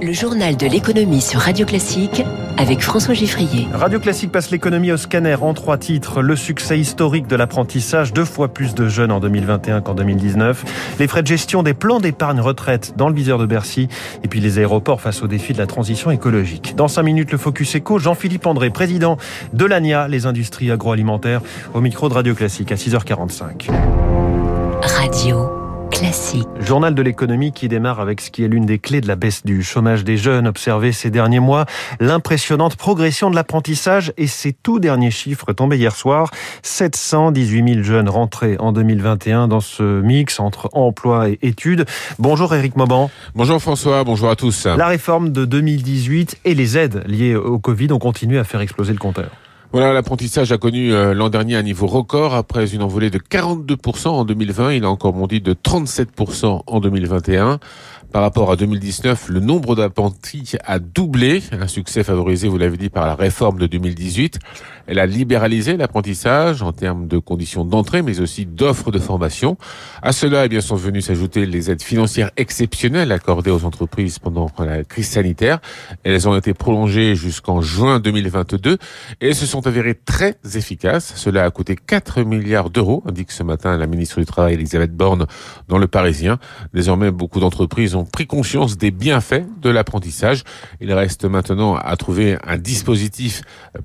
Le journal de l'économie sur Radio Classique avec François Giffrier. Radio Classique passe l'économie au scanner en trois titres. Le succès historique de l'apprentissage, deux fois plus de jeunes en 2021 qu'en 2019. Les frais de gestion des plans d'épargne retraite dans le viseur de Bercy. Et puis les aéroports face au défi de la transition écologique. Dans cinq minutes, le Focus Eco, Jean-Philippe André, président de l'ANIA, les industries agroalimentaires, au micro de Radio Classique à 6h45. Classique. Journal de l'économie qui démarre avec ce qui est l'une des clés de la baisse du chômage des jeunes observée ces derniers mois, l'impressionnante progression de l'apprentissage et ces tout derniers chiffres tombés hier soir. 718 000 jeunes rentrés en 2021 dans ce mix entre emploi et études. Bonjour Eric Mauban. Bonjour François, bonjour à tous. La réforme de 2018 et les aides liées au Covid ont continué à faire exploser le compteur. Voilà, l'apprentissage a connu euh, l'an dernier un niveau record après une envolée de 42% en 2020. Il a encore bondi de 37% en 2021. Par rapport à 2019, le nombre d'apprentis a doublé, un succès favorisé, vous l'avez dit, par la réforme de 2018. Elle a libéralisé l'apprentissage en termes de conditions d'entrée, mais aussi d'offres de formation. À cela, eh bien, sont venus s'ajouter les aides financières exceptionnelles accordées aux entreprises pendant la crise sanitaire. Elles ont été prolongées jusqu'en juin 2022 et se sont avérées très efficaces. Cela a coûté 4 milliards d'euros, indique ce matin la ministre du Travail Elisabeth Borne dans Le Parisien. Désormais, beaucoup d'entreprises ont pris conscience des bienfaits de l'apprentissage. Il reste maintenant à trouver un dispositif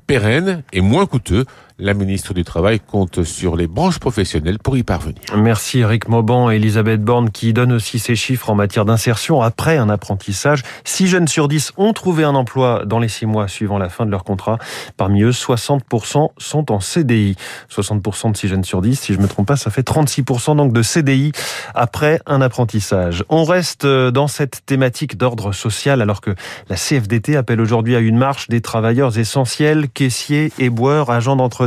pérenne et moins coûteux la ministre du Travail compte sur les branches professionnelles pour y parvenir. Merci Eric Mauban et Elisabeth Borne qui donnent aussi ces chiffres en matière d'insertion après un apprentissage. 6 jeunes sur 10 ont trouvé un emploi dans les 6 mois suivant la fin de leur contrat. Parmi eux, 60% sont en CDI. 60% de 6 jeunes sur 10, si je ne me trompe pas, ça fait 36% donc de CDI après un apprentissage. On reste dans cette thématique d'ordre social alors que la CFDT appelle aujourd'hui à une marche des travailleurs essentiels, caissiers, éboueurs, agents d'entreprise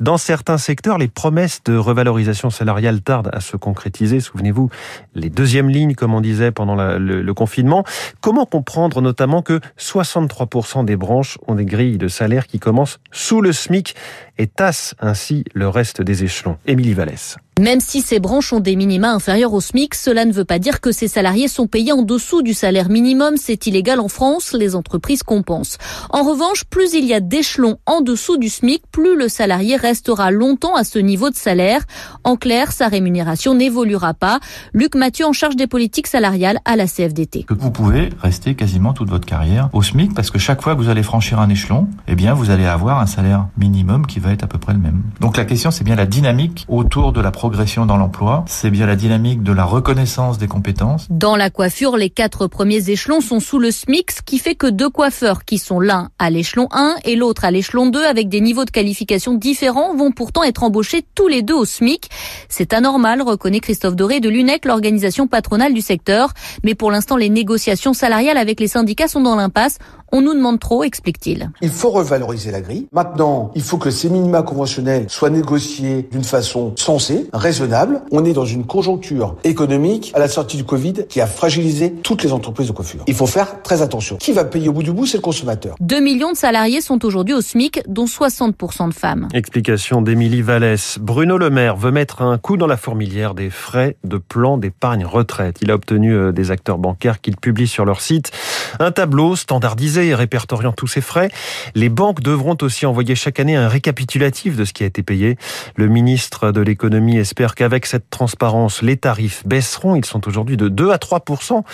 dans certains secteurs, les promesses de revalorisation salariale tardent à se concrétiser. Souvenez-vous, les deuxièmes lignes, comme on disait pendant le, le confinement. Comment comprendre notamment que 63% des branches ont des grilles de salaire qui commencent sous le SMIC et tassent ainsi le reste des échelons? Émilie Vallès. Même si ces branches ont des minima inférieurs au SMIC, cela ne veut pas dire que ces salariés sont payés en dessous du salaire minimum. C'est illégal en France, les entreprises compensent. En revanche, plus il y a d'échelons en dessous du SMIC, plus le salarié restera longtemps à ce niveau de salaire. En clair, sa rémunération n'évoluera pas. Luc Mathieu en charge des politiques salariales à la CFDT. Vous pouvez rester quasiment toute votre carrière au SMIC parce que chaque fois que vous allez franchir un échelon, eh bien, vous allez avoir un salaire minimum qui va être à peu près le même. Donc la question, c'est bien la dynamique autour de la progression dans l'emploi, c'est bien la dynamique de la reconnaissance des compétences. Dans la coiffure, les quatre premiers échelons sont sous le SMIC, ce qui fait que deux coiffeurs qui sont l'un à l'échelon 1 et l'autre à l'échelon 2 avec des niveaux de qualification différents vont pourtant être embauchés tous les deux au SMIC. C'est anormal, reconnaît Christophe Doré de l'UNEC, l'organisation patronale du secteur. Mais pour l'instant, les négociations salariales avec les syndicats sont dans l'impasse. On nous demande trop, explique-t-il. Il faut revaloriser la grille. Maintenant, il faut que ces minima conventionnels soient négociés d'une façon sensée, raisonnable. On est dans une conjoncture économique à la sortie du Covid qui a fragilisé toutes les entreprises de coiffure. Il faut faire très attention. Qui va payer au bout du bout, c'est le consommateur. 2 millions de salariés sont aujourd'hui au SMIC, dont 60% de femmes. Explication d'Émilie Vallès. Bruno Le Maire veut mettre un coup dans la fourmilière des frais de plan d'épargne retraite. Il a obtenu euh, des acteurs bancaires qu'il publie sur leur site un tableau standardisé et répertoriant tous ces frais. Les banques devront aussi envoyer chaque année un récapitulatif de ce qui a été payé. Le ministre de l'économie espère qu'avec cette transparence, les tarifs baisseront. Ils sont aujourd'hui de 2 à 3%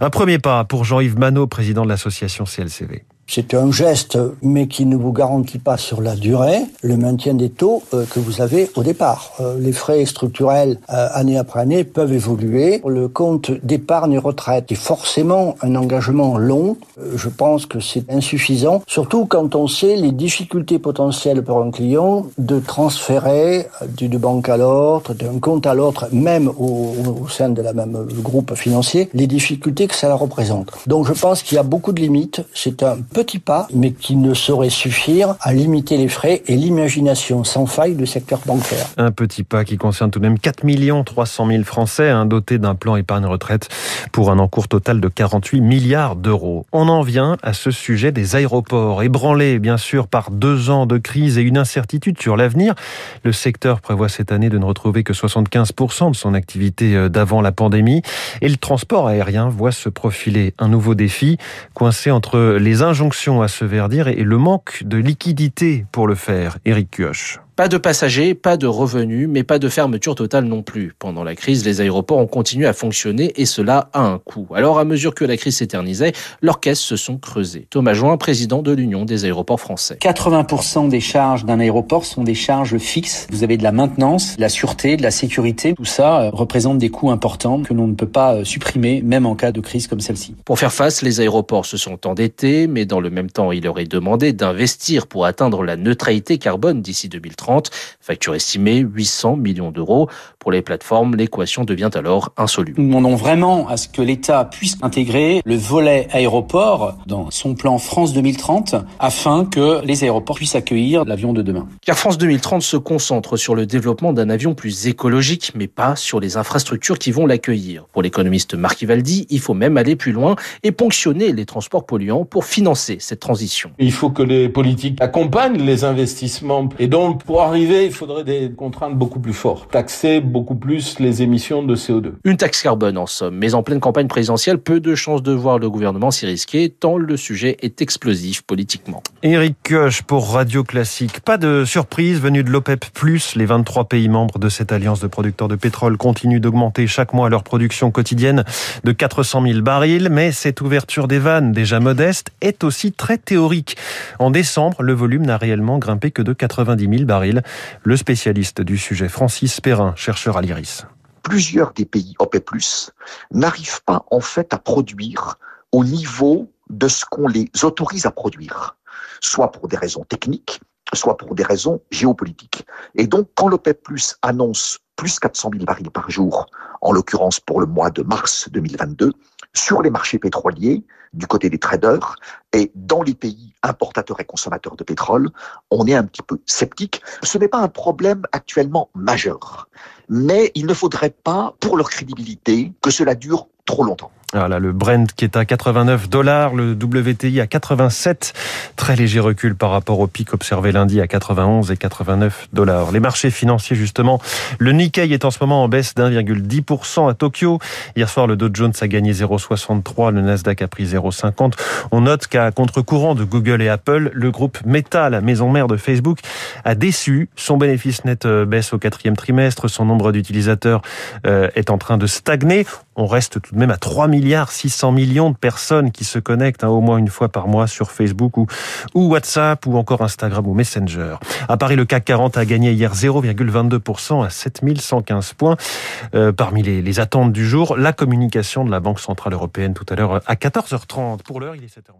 Un premier pas pour Jean-Yves Manot, président de l'association CLCV. C'est un geste, mais qui ne vous garantit pas sur la durée le maintien des taux euh, que vous avez au départ. Euh, les frais structurels, euh, année après année, peuvent évoluer. Le compte d'épargne retraite est forcément un engagement long. Je pense que c'est insuffisant, surtout quand on sait les difficultés potentielles pour un client de transférer d'une banque à l'autre, d'un compte à l'autre, même au, sein de la même groupe financier, les difficultés que ça représente. Donc je pense qu'il y a beaucoup de limites. C'est un Petit pas, mais qui ne saurait suffire à limiter les frais et l'imagination sans faille du secteur bancaire. Un petit pas qui concerne tout de même 4 300 000 Français hein, dotés d'un plan épargne retraite pour un encours total de 48 milliards d'euros. On en vient à ce sujet des aéroports, ébranlés bien sûr par deux ans de crise et une incertitude sur l'avenir. Le secteur prévoit cette année de ne retrouver que 75% de son activité euh, d'avant la pandémie et le transport aérien voit se profiler un nouveau défi, coincé entre les à se verdir et le manque de liquidité pour le faire. Éric Kioch. Pas de passagers, pas de revenus, mais pas de fermeture totale non plus. Pendant la crise, les aéroports ont continué à fonctionner et cela a un coût. Alors, à mesure que la crise s'éternisait, leurs caisses se sont creusées. Thomas Join, président de l'Union des aéroports français. 80% des charges d'un aéroport sont des charges fixes. Vous avez de la maintenance, de la sûreté, de la sécurité. Tout ça euh, représente des coûts importants que l'on ne peut pas euh, supprimer, même en cas de crise comme celle-ci. Pour faire face, les aéroports se sont endettés, mais dans le même temps, il leur est demandé d'investir pour atteindre la neutralité carbone d'ici 2030. Facture estimée 800 millions d'euros. Pour les plateformes, l'équation devient alors insoluble. Nous demandons vraiment à ce que l'État puisse intégrer le volet aéroport dans son plan France 2030 afin que les aéroports puissent accueillir l'avion de demain. Car France 2030 se concentre sur le développement d'un avion plus écologique, mais pas sur les infrastructures qui vont l'accueillir. Pour l'économiste Marc Ivaldi, il faut même aller plus loin et ponctionner les transports polluants pour financer cette transition. Il faut que les politiques accompagnent les investissements et donc pour arriver, il faudrait des contraintes beaucoup plus fortes. Taxer beaucoup plus les émissions de CO2. Une taxe carbone en somme, mais en pleine campagne présidentielle, peu de chances de voir le gouvernement s'y risquer, tant le sujet est explosif politiquement. Éric Koch pour Radio Classique. Pas de surprise venue de l'OPEP+, les 23 pays membres de cette alliance de producteurs de pétrole continuent d'augmenter chaque mois leur production quotidienne de 400 000 barils, mais cette ouverture des vannes, déjà modeste, est aussi très théorique. En décembre, le volume n'a réellement grimpé que de 90 000 barils le spécialiste du sujet, Francis Perrin, chercheur à l'IRIS. Plusieurs des pays OPEP+, n'arrivent pas en fait à produire au niveau de ce qu'on les autorise à produire, soit pour des raisons techniques, soit pour des raisons géopolitiques. Et donc, quand l'OPEP annonce plus 400 000 barils par jour, en l'occurrence pour le mois de mars 2022, sur les marchés pétroliers, du côté des traders, et dans les pays importateurs et consommateurs de pétrole, on est un petit peu sceptique. Ce n'est pas un problème actuellement majeur, mais il ne faudrait pas, pour leur crédibilité, que cela dure trop longtemps. Voilà, le Brent qui est à 89 dollars, le WTI à 87. Très léger recul par rapport au pic observé lundi à 91 et 89 dollars. Les marchés financiers, justement, le Nikkei est en ce moment en baisse d'1,10% à Tokyo. Hier soir, le Dow Jones a gagné 0,63, le Nasdaq a pris 0,50. On note qu'à contre-courant de Google et Apple, le groupe Meta, la maison mère de Facebook, a déçu. Son bénéfice net euh, baisse au quatrième trimestre. Son nombre d'utilisateurs euh, est en train de stagner. On reste tout de même à 3 milliards 600 millions de personnes qui se connectent hein, au moins une fois par mois sur Facebook ou, WhatsApp ou encore Instagram ou Messenger. À Paris, le CAC 40 a gagné hier 0,22% à 7115 points. Euh, parmi les, les attentes du jour, la communication de la Banque Centrale Européenne tout à l'heure à 14h30. Pour l'heure, il est 7h.